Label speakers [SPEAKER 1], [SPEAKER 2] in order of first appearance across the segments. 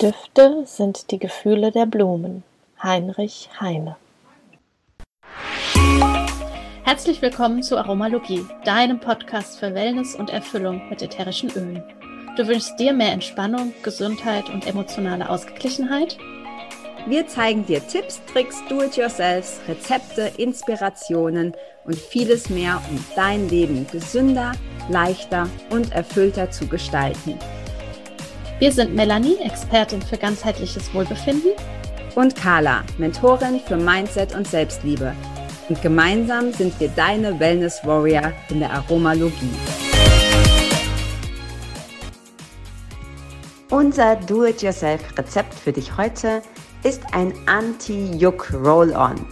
[SPEAKER 1] Düfte sind die Gefühle der Blumen. Heinrich Heine. Herzlich willkommen zu Aromalogie, deinem Podcast für Wellness und Erfüllung mit ätherischen Ölen. Du wünschst dir mehr Entspannung, Gesundheit und emotionale Ausgeglichenheit?
[SPEAKER 2] Wir zeigen dir Tipps, Tricks, Do-it-yourselfs, Rezepte, Inspirationen und vieles mehr, um dein Leben gesünder, leichter und erfüllter zu gestalten.
[SPEAKER 1] Wir sind Melanie, Expertin für ganzheitliches Wohlbefinden.
[SPEAKER 2] Und Carla, Mentorin für Mindset und Selbstliebe. Und gemeinsam sind wir deine Wellness Warrior in der Aromalogie. Unser Do-it-yourself-Rezept für dich heute ist ein Anti-Juck Roll-On.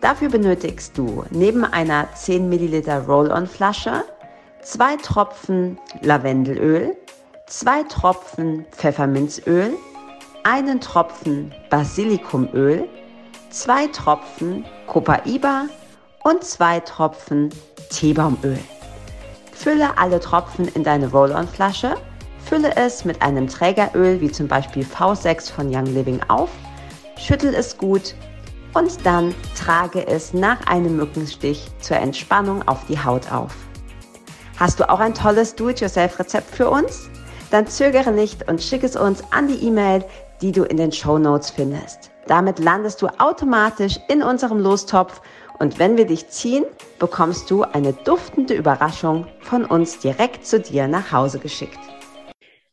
[SPEAKER 2] Dafür benötigst du neben einer 10 Milliliter Roll-On-Flasche zwei Tropfen Lavendelöl, zwei Tropfen Pfefferminzöl, einen Tropfen Basilikumöl, zwei Tropfen Copaiba und zwei Tropfen Teebaumöl. Fülle alle Tropfen in deine Roll-On-Flasche, fülle es mit einem Trägeröl wie zum Beispiel V6 von Young Living auf, schüttel es gut und dann trage es nach einem Mückenstich zur Entspannung auf die Haut auf. Hast du auch ein tolles Do-it-yourself-Rezept für uns? Dann zögere nicht und schick es uns an die E-Mail, die du in den Show Notes findest. Damit landest du automatisch in unserem Lostopf und wenn wir dich ziehen, bekommst du eine duftende Überraschung von uns direkt zu dir nach Hause geschickt.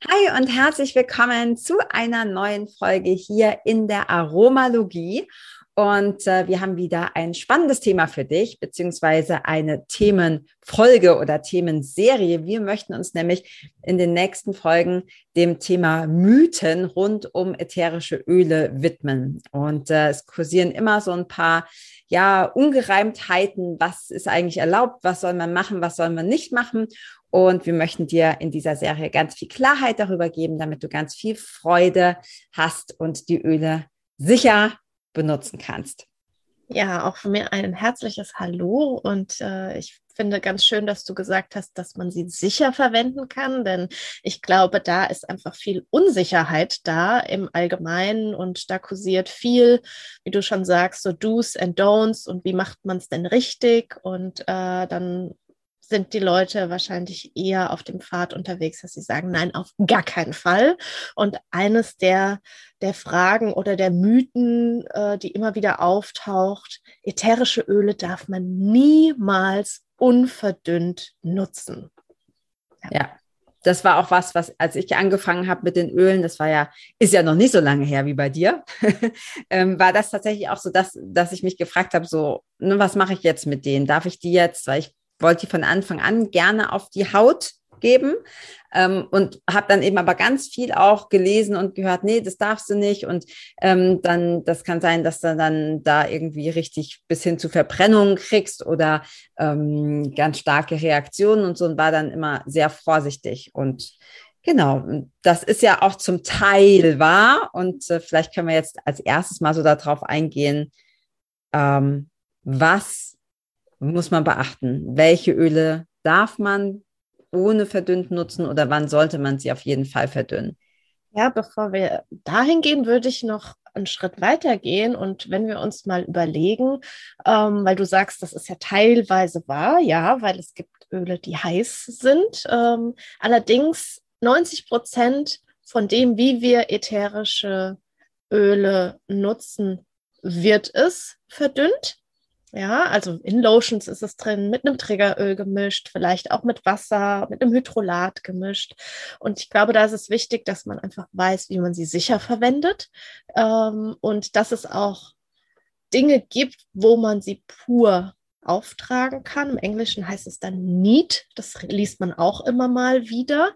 [SPEAKER 2] Hi und herzlich willkommen zu einer neuen Folge hier in der Aromalogie. Und äh, wir haben wieder ein spannendes Thema für dich, beziehungsweise eine Themenfolge oder Themenserie. Wir möchten uns nämlich in den nächsten Folgen dem Thema Mythen rund um ätherische Öle widmen. Und äh, es kursieren immer so ein paar ja, Ungereimtheiten. Was ist eigentlich erlaubt? Was soll man machen? Was soll man nicht machen? Und wir möchten dir in dieser Serie ganz viel Klarheit darüber geben, damit du ganz viel Freude hast und die Öle sicher benutzen kannst.
[SPEAKER 1] Ja, auch von mir ein herzliches Hallo und äh, ich finde ganz schön, dass du gesagt hast, dass man sie sicher verwenden kann, denn ich glaube, da ist einfach viel Unsicherheit da im Allgemeinen und da kursiert viel, wie du schon sagst, so Do's and Don'ts und wie macht man es denn richtig und äh, dann sind die Leute wahrscheinlich eher auf dem Pfad unterwegs, dass sie sagen, nein, auf gar keinen Fall. Und eines der, der Fragen oder der Mythen, äh, die immer wieder auftaucht, ätherische Öle darf man niemals unverdünnt nutzen.
[SPEAKER 2] Ja. ja. Das war auch was, was, als ich angefangen habe mit den Ölen, das war ja, ist ja noch nicht so lange her wie bei dir, ähm, war das tatsächlich auch so, dass, dass ich mich gefragt habe, so, ne, was mache ich jetzt mit denen? Darf ich die jetzt, weil ich wollte die von Anfang an gerne auf die Haut geben ähm, und habe dann eben aber ganz viel auch gelesen und gehört, nee, das darfst du nicht. Und ähm, dann, das kann sein, dass du dann da irgendwie richtig bis hin zu Verbrennungen kriegst oder ähm, ganz starke Reaktionen und so und war dann immer sehr vorsichtig. Und Genau, das ist ja auch zum Teil wahr. Und äh, vielleicht können wir jetzt als erstes mal so darauf eingehen, ähm, was muss man beachten? Welche Öle darf man ohne verdünnt nutzen oder wann sollte man sie auf jeden Fall verdünnen?
[SPEAKER 1] Ja, bevor wir dahin gehen, würde ich noch einen Schritt weiter gehen und wenn wir uns mal überlegen, ähm, weil du sagst, das ist ja teilweise wahr, ja, weil es gibt Öle, die heiß sind. Ähm, allerdings 90 Prozent von dem, wie wir ätherische Öle nutzen, wird es verdünnt. Ja, also in Lotions ist es drin, mit einem Trägeröl gemischt, vielleicht auch mit Wasser, mit einem Hydrolat gemischt. Und ich glaube, da ist es wichtig, dass man einfach weiß, wie man sie sicher verwendet ähm, und dass es auch Dinge gibt, wo man sie pur auftragen kann. Im Englischen heißt es dann Neat. Das liest man auch immer mal wieder.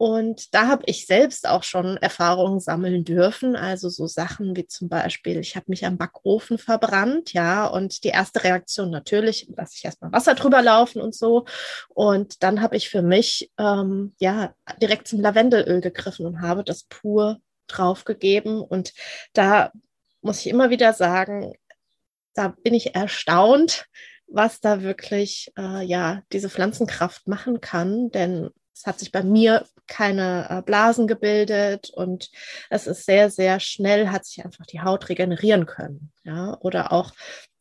[SPEAKER 1] Und da habe ich selbst auch schon Erfahrungen sammeln dürfen. Also so Sachen wie zum Beispiel, ich habe mich am Backofen verbrannt, ja, und die erste Reaktion natürlich, lasse ich erstmal Wasser drüber laufen und so. Und dann habe ich für mich ähm, ja direkt zum Lavendelöl gegriffen und habe das pur draufgegeben. Und da muss ich immer wieder sagen, da bin ich erstaunt, was da wirklich äh, ja diese Pflanzenkraft machen kann. Denn es hat sich bei mir keine äh, Blasen gebildet und es ist sehr, sehr schnell, hat sich einfach die Haut regenerieren können. Ja, oder auch,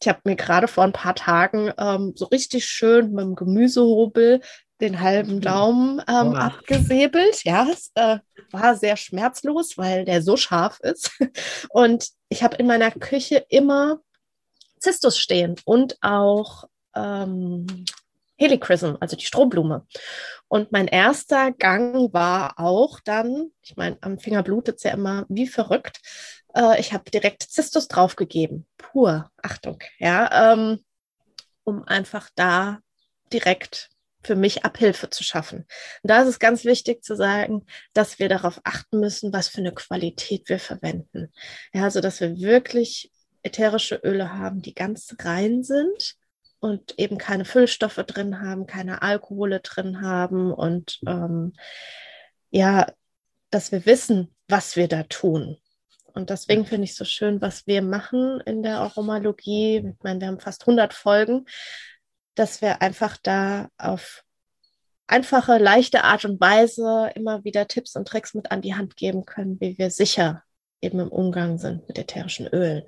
[SPEAKER 1] ich habe mir gerade vor ein paar Tagen ähm, so richtig schön mit dem Gemüsehobel den halben hm. Daumen ähm, abgesäbelt. Ja, es äh, war sehr schmerzlos, weil der so scharf ist. Und ich habe in meiner Küche immer Zistus stehen und auch ähm, Helichrysum, also die Strohblume. Und mein erster Gang war auch dann, ich meine, am Finger blutet es ja immer wie verrückt. Äh, ich habe direkt Zistus draufgegeben. Pur, Achtung, ja, ähm, um einfach da direkt für mich Abhilfe zu schaffen. Und da ist es ganz wichtig zu sagen, dass wir darauf achten müssen, was für eine Qualität wir verwenden. Ja, also dass wir wirklich ätherische Öle haben, die ganz rein sind und eben keine Füllstoffe drin haben, keine Alkohole drin haben und ähm, ja, dass wir wissen, was wir da tun. Und deswegen finde ich so schön, was wir machen in der Aromalogie. Ich meine, wir haben fast 100 Folgen, dass wir einfach da auf einfache, leichte Art und Weise immer wieder Tipps und Tricks mit an die Hand geben können, wie wir sicher eben im Umgang sind mit ätherischen Ölen.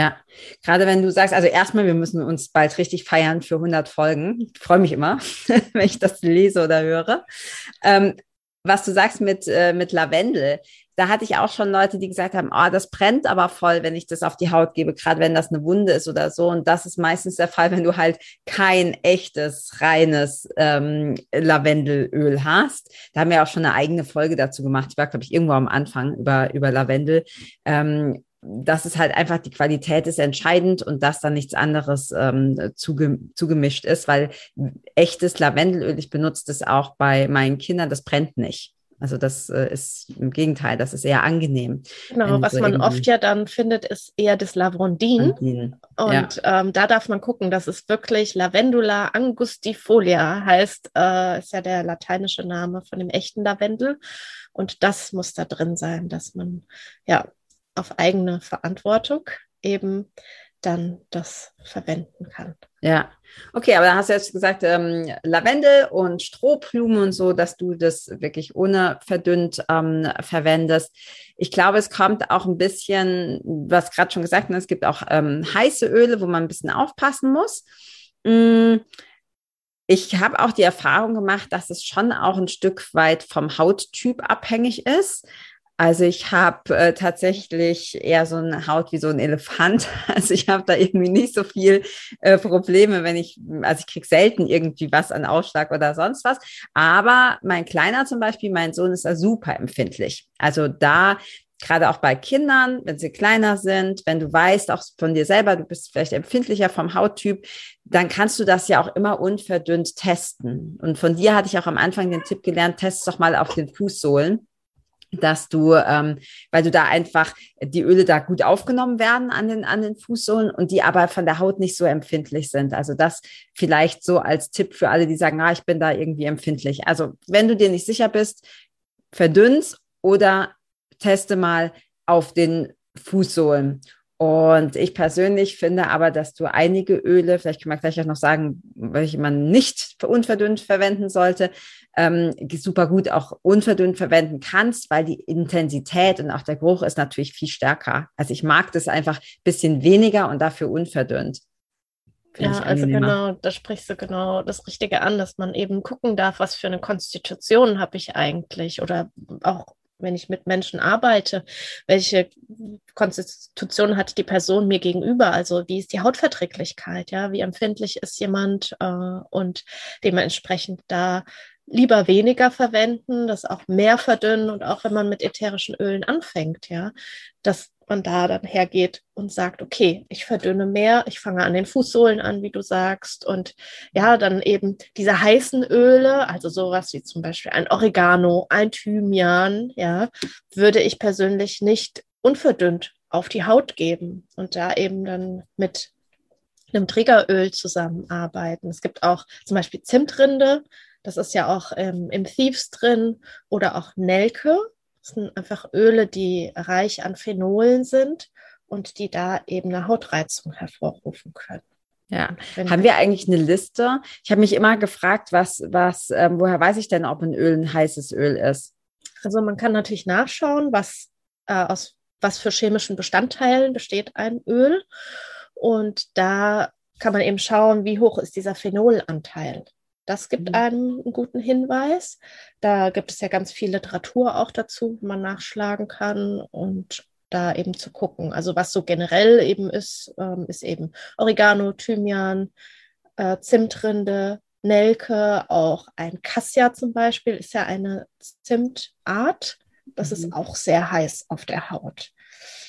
[SPEAKER 2] Ja, gerade wenn du sagst, also erstmal, wir müssen uns bald richtig feiern für 100 Folgen. Ich freue mich immer, wenn ich das lese oder höre. Ähm, was du sagst mit, äh, mit Lavendel, da hatte ich auch schon Leute, die gesagt haben, oh, das brennt aber voll, wenn ich das auf die Haut gebe, gerade wenn das eine Wunde ist oder so. Und das ist meistens der Fall, wenn du halt kein echtes, reines ähm, Lavendelöl hast. Da haben wir auch schon eine eigene Folge dazu gemacht. Ich war, glaube ich, irgendwo am Anfang über, über Lavendel. Ähm, das ist halt einfach, die Qualität ist entscheidend und dass da nichts anderes ähm, zuge zugemischt ist, weil echtes Lavendelöl, ich benutze das auch bei meinen Kindern, das brennt nicht. Also das äh, ist im Gegenteil, das ist eher angenehm.
[SPEAKER 1] Genau, was so man oft ja dann findet, ist eher das Lavondin. Und ja. ähm, da darf man gucken, das ist wirklich Lavendula angustifolia, heißt, äh, ist ja der lateinische Name von dem echten Lavendel. Und das muss da drin sein, dass man ja auf eigene Verantwortung eben dann das verwenden kann.
[SPEAKER 2] Ja, okay, aber da hast du jetzt gesagt, ähm, Lavendel und Strohblumen und so, dass du das wirklich ohne verdünnt ähm, verwendest. Ich glaube, es kommt auch ein bisschen, was gerade schon gesagt, ne, es gibt auch ähm, heiße Öle, wo man ein bisschen aufpassen muss. Mm. Ich habe auch die Erfahrung gemacht, dass es schon auch ein Stück weit vom Hauttyp abhängig ist. Also ich habe äh, tatsächlich eher so eine Haut wie so ein Elefant. Also ich habe da irgendwie nicht so viel äh, Probleme, wenn ich, also ich kriege selten irgendwie was an Ausschlag oder sonst was. Aber mein Kleiner zum Beispiel, mein Sohn ist da super empfindlich. Also da gerade auch bei Kindern, wenn sie kleiner sind, wenn du weißt, auch von dir selber, du bist vielleicht empfindlicher vom Hauttyp, dann kannst du das ja auch immer unverdünnt testen. Und von dir hatte ich auch am Anfang den Tipp gelernt, test doch mal auf den Fußsohlen dass du, ähm, weil du da einfach die Öle da gut aufgenommen werden an den, an den Fußsohlen und die aber von der Haut nicht so empfindlich sind. Also das vielleicht so als Tipp für alle, die sagen, ah, ich bin da irgendwie empfindlich. Also wenn du dir nicht sicher bist, verdünnst oder teste mal auf den Fußsohlen. Und ich persönlich finde aber, dass du einige Öle, vielleicht können wir gleich auch noch sagen, welche man nicht unverdünnt verwenden sollte, ähm, super gut auch unverdünnt verwenden kannst, weil die Intensität und auch der Geruch ist natürlich viel stärker. Also ich mag das einfach ein bisschen weniger und dafür unverdünnt.
[SPEAKER 1] ja, also genau, da sprichst du genau das Richtige an, dass man eben gucken darf, was für eine Konstitution habe ich eigentlich oder auch wenn ich mit Menschen arbeite, welche Konstitution hat die Person mir gegenüber? Also wie ist die Hautverträglichkeit? Ja, wie empfindlich ist jemand? Äh, und dementsprechend da lieber weniger verwenden, das auch mehr verdünnen und auch wenn man mit ätherischen Ölen anfängt, ja, dass man da dann hergeht und sagt, okay, ich verdünne mehr, ich fange an den Fußsohlen an, wie du sagst, und ja, dann eben diese heißen Öle, also sowas wie zum Beispiel ein Oregano, ein Thymian, ja, würde ich persönlich nicht unverdünnt auf die Haut geben und da eben dann mit einem Triggeröl zusammenarbeiten. Es gibt auch zum Beispiel Zimtrinde, das ist ja auch ähm, im Thieves drin oder auch Nelke. Das sind einfach Öle, die reich an Phenolen sind und die da eben eine Hautreizung hervorrufen können.
[SPEAKER 2] Ja, haben wir eigentlich eine Liste? Ich habe mich immer gefragt, was, was, ähm, woher weiß ich denn, ob ein Öl ein heißes Öl ist?
[SPEAKER 1] Also man kann natürlich nachschauen, was äh, aus was für chemischen Bestandteilen besteht ein Öl. Und da kann man eben schauen, wie hoch ist dieser Phenolanteil. Das gibt mhm. einem einen guten Hinweis. Da gibt es ja ganz viel Literatur auch dazu, wo man nachschlagen kann und da eben zu gucken. Also was so generell eben ist, ähm, ist eben Oregano, Thymian, äh, Zimtrinde, Nelke, auch ein Cassia zum Beispiel ist ja eine Zimtart. Das mhm. ist auch sehr heiß auf der Haut.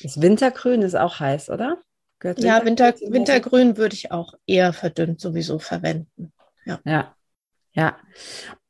[SPEAKER 2] Das Wintergrün ist auch heiß, oder?
[SPEAKER 1] Gehört ja, Winter, Wintergrün würde ich auch eher verdünnt sowieso verwenden.
[SPEAKER 2] Ja. ja. Ja.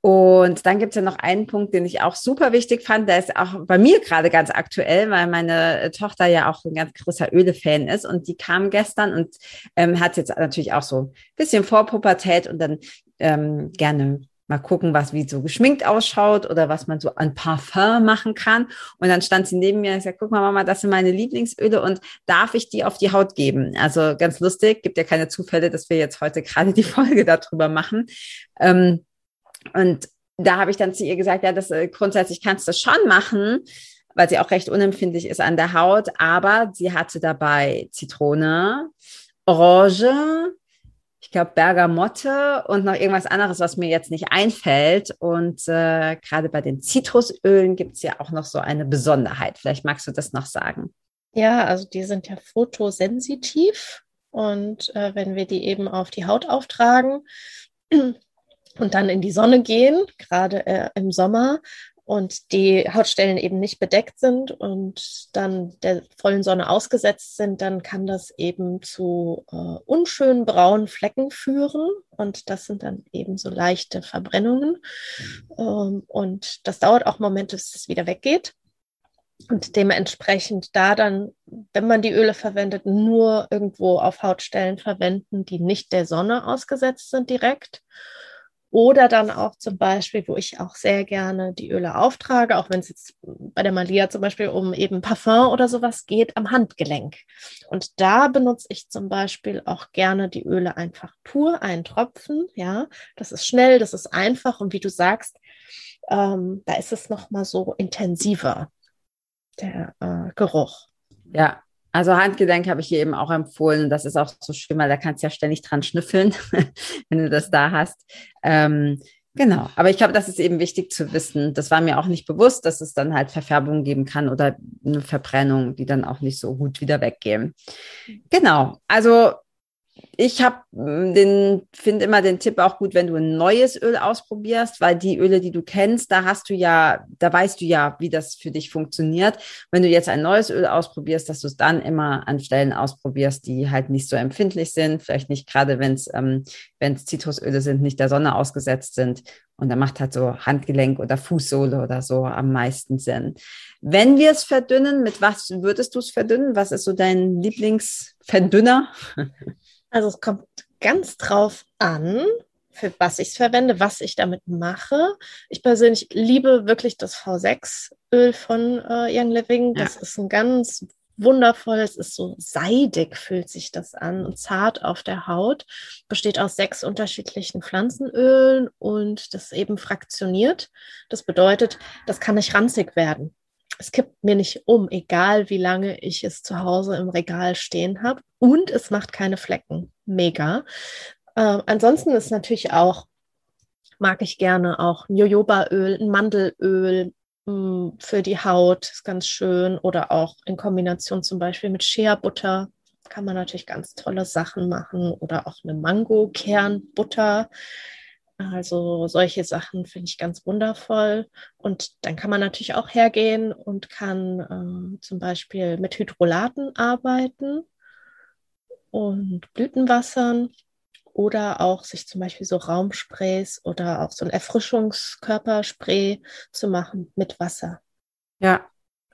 [SPEAKER 2] Und dann gibt es ja noch einen Punkt, den ich auch super wichtig fand, der ist auch bei mir gerade ganz aktuell, weil meine Tochter ja auch ein ganz großer Öle-Fan ist und die kam gestern und ähm, hat jetzt natürlich auch so ein bisschen Vorpubertät und dann ähm, gerne mal gucken, was wie so geschminkt ausschaut oder was man so an Parfum machen kann. Und dann stand sie neben mir und sagte, guck mal, Mama, das sind meine Lieblingsöle und darf ich die auf die Haut geben? Also ganz lustig, gibt ja keine Zufälle, dass wir jetzt heute gerade die Folge darüber machen. Ähm, und da habe ich dann zu ihr gesagt, ja, das äh, grundsätzlich kannst du schon machen, weil sie auch recht unempfindlich ist an der Haut, aber sie hatte dabei Zitrone, Orange, ich glaube, Bergamotte und noch irgendwas anderes, was mir jetzt nicht einfällt. Und äh, gerade bei den Zitrusölen gibt es ja auch noch so eine Besonderheit. Vielleicht magst du das noch sagen.
[SPEAKER 1] Ja, also die sind ja fotosensitiv. Und äh, wenn wir die eben auf die Haut auftragen und dann in die Sonne gehen, gerade äh, im Sommer, und die Hautstellen eben nicht bedeckt sind und dann der vollen Sonne ausgesetzt sind, dann kann das eben zu äh, unschönen braunen Flecken führen. Und das sind dann eben so leichte Verbrennungen. Ähm, und das dauert auch Momente, bis es wieder weggeht. Und dementsprechend da dann, wenn man die Öle verwendet, nur irgendwo auf Hautstellen verwenden, die nicht der Sonne ausgesetzt sind direkt. Oder dann auch zum Beispiel, wo ich auch sehr gerne die Öle auftrage, auch wenn es jetzt bei der Malia zum Beispiel um eben Parfum oder sowas geht, am Handgelenk. Und da benutze ich zum Beispiel auch gerne die Öle einfach pur, einen Tropfen. Ja, das ist schnell, das ist einfach und wie du sagst, ähm, da ist es nochmal so intensiver, der äh, Geruch.
[SPEAKER 2] Ja, also Handgelenk habe ich hier eben auch empfohlen. Das ist auch so schön, weil da kannst du ja ständig dran schnüffeln, wenn du das da hast. Ähm, genau. Aber ich glaube, das ist eben wichtig zu wissen. Das war mir auch nicht bewusst, dass es dann halt Verfärbung geben kann oder eine Verbrennung, die dann auch nicht so gut wieder weggehen. Genau. Also ich habe mm, den finde immer den Tipp auch gut, wenn du ein neues Öl ausprobierst, weil die Öle, die du kennst, da hast du ja, da weißt du ja, wie das für dich funktioniert. Wenn du jetzt ein neues Öl ausprobierst, dass du es dann immer an Stellen ausprobierst, die halt nicht so empfindlich sind, vielleicht nicht gerade, wenn es ähm, wenn es Zitrusöle sind, nicht der Sonne ausgesetzt sind. Und da macht halt so Handgelenk oder Fußsohle oder so am meisten Sinn. Wenn wir es verdünnen, mit was würdest du es verdünnen? Was ist so dein Lieblingsverdünner?
[SPEAKER 1] Also es kommt ganz drauf an, für was ich es verwende, was ich damit mache. Ich persönlich liebe wirklich das V6-Öl von äh, Young Living. Das ja. ist ein ganz wundervolles, ist so seidig, fühlt sich das an und zart auf der Haut. Besteht aus sechs unterschiedlichen Pflanzenölen und das eben fraktioniert. Das bedeutet, das kann nicht ranzig werden es kippt mir nicht um, egal wie lange ich es zu Hause im Regal stehen habe. Und es macht keine Flecken. Mega. Äh, ansonsten ist natürlich auch, mag ich gerne auch Jojobaöl, ein Mandelöl mh, mm, für die Haut, ist ganz schön. Oder auch in Kombination zum Beispiel mit Shea-Butter kann man natürlich ganz tolle Sachen machen. Oder auch eine Mango-Kernbutter also solche Sachen finde ich ganz wundervoll. Und dann kann man natürlich auch hergehen und kann äh, zum Beispiel mit Hydrolaten arbeiten und Blütenwassern oder auch sich zum Beispiel so Raumsprays oder auch so ein Erfrischungskörperspray zu machen mit Wasser.
[SPEAKER 2] Ja,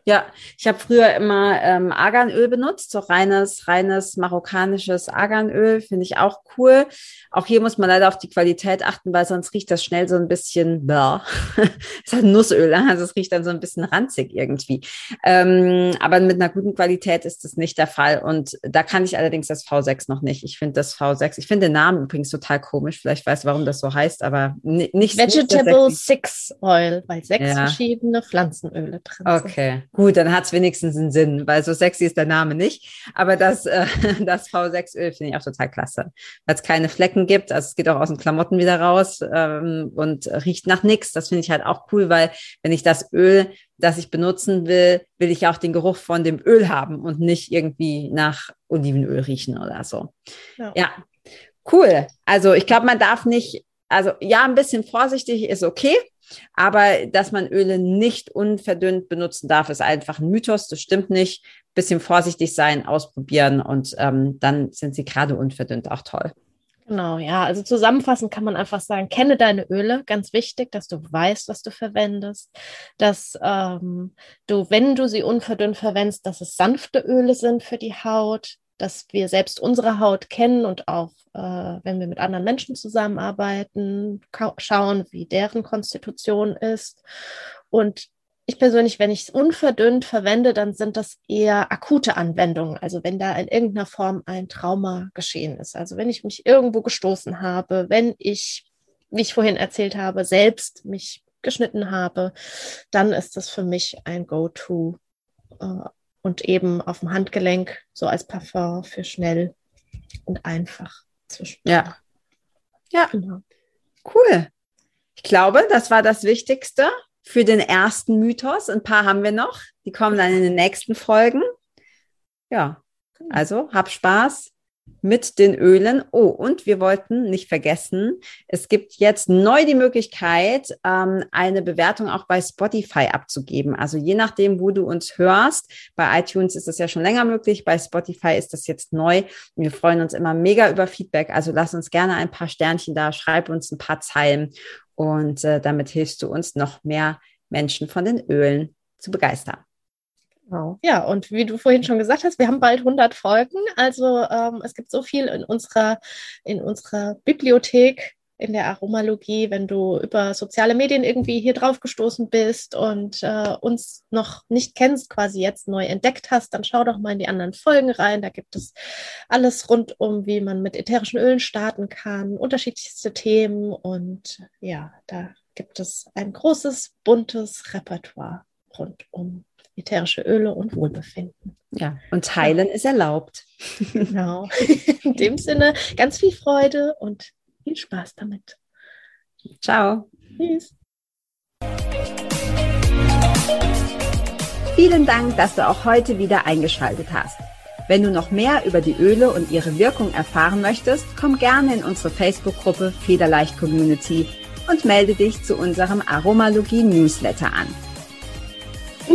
[SPEAKER 2] Ja, ich habe früher immer ähm, Arganöl benutzt, so reines, reines marokkanisches Arganöl, finde ich auch cool. Auch hier muss man leider auf die Qualität achten, weil sonst riecht das schnell so ein bisschen, bäh. ist halt Nussöl, ne? also es riecht dann so ein bisschen ranzig irgendwie. Ähm, aber mit einer guten Qualität ist das nicht der Fall und da kann ich allerdings das V6 noch nicht. Ich finde das V6, ich finde den Namen übrigens total komisch, vielleicht weiß warum das so heißt, aber nicht
[SPEAKER 1] Vegetable nicht Six Oil, weil sechs ja. verschiedene Pflanzenöle drin
[SPEAKER 2] sind. Okay. Gut, dann hat es wenigstens einen Sinn, weil so sexy ist der Name nicht. Aber das, äh, das V6-Öl finde ich auch total klasse, weil es keine Flecken gibt. Also es geht auch aus den Klamotten wieder raus ähm, und riecht nach nichts. Das finde ich halt auch cool, weil wenn ich das Öl, das ich benutzen will, will ich auch den Geruch von dem Öl haben und nicht irgendwie nach Olivenöl riechen oder so. ja, ja. Cool. Also ich glaube, man darf nicht, also ja, ein bisschen vorsichtig ist okay, aber dass man Öle nicht unverdünnt benutzen darf, ist einfach ein Mythos. Das stimmt nicht. Bisschen vorsichtig sein, ausprobieren und ähm, dann sind sie gerade unverdünnt auch toll.
[SPEAKER 1] Genau, ja. Also zusammenfassend kann man einfach sagen, kenne deine Öle, ganz wichtig, dass du weißt, was du verwendest, dass ähm, du, wenn du sie unverdünnt verwendest, dass es sanfte Öle sind für die Haut, dass wir selbst unsere Haut kennen und auch, äh, wenn wir mit anderen Menschen zusammenarbeiten, schauen, wie deren Konstitution ist. Und ich persönlich, wenn ich es unverdünnt verwende, dann sind das eher akute Anwendungen. Also wenn da in irgendeiner Form ein Trauma geschehen ist. Also wenn ich mich irgendwo gestoßen habe, wenn ich, wie ich vorhin erzählt habe, selbst mich geschnitten habe, dann ist das für mich ein Go-To äh, und eben auf dem Handgelenk so als Parfum für schnell und einfach
[SPEAKER 2] zwischen. Ja. Ja. Genau. Cool. Ich glaube, das war das Wichtigste für den ersten Mythos. Ein paar haben wir noch. Die kommen dann in den nächsten Folgen. Ja. Genau. Also, hab Spaß mit den Ölen. Oh, und wir wollten nicht vergessen, es gibt jetzt neu die Möglichkeit, ähm, eine Bewertung auch bei Spotify abzugeben. Also je nachdem, wo du uns hörst. Bei iTunes ist das ja schon länger möglich, bei Spotify ist das jetzt neu. Wir freuen uns immer mega über Feedback. Also lass uns gerne ein paar Sternchen da, schreib uns ein paar Zeilen und äh, damit hilfst du uns noch mehr Menschen von den Ölen zu begeistern.
[SPEAKER 1] Genau. Ja, und wie du vorhin schon gesagt hast, wir haben bald 100 Folgen. Also ähm, es gibt so viel in unserer, in unserer Bibliothek in der Aromalogie, wenn du über soziale Medien irgendwie hier drauf gestoßen bist und äh, uns noch nicht kennst, quasi jetzt neu entdeckt hast, dann schau doch mal in die anderen Folgen rein. Da gibt es alles rund um, wie man mit ätherischen Ölen starten kann, unterschiedlichste Themen und ja, da gibt es ein großes, buntes Repertoire rund um ätherische Öle und Wohlbefinden.
[SPEAKER 2] Ja, und teilen ja. ist erlaubt.
[SPEAKER 1] Genau. In dem Sinne, ganz viel Freude und viel Spaß damit.
[SPEAKER 2] Ciao. Tschüss. Vielen Dank, dass du auch heute wieder eingeschaltet hast. Wenn du noch mehr über die Öle und ihre Wirkung erfahren möchtest, komm gerne in unsere Facebook-Gruppe Federleicht Community und melde dich zu unserem Aromalogie Newsletter an.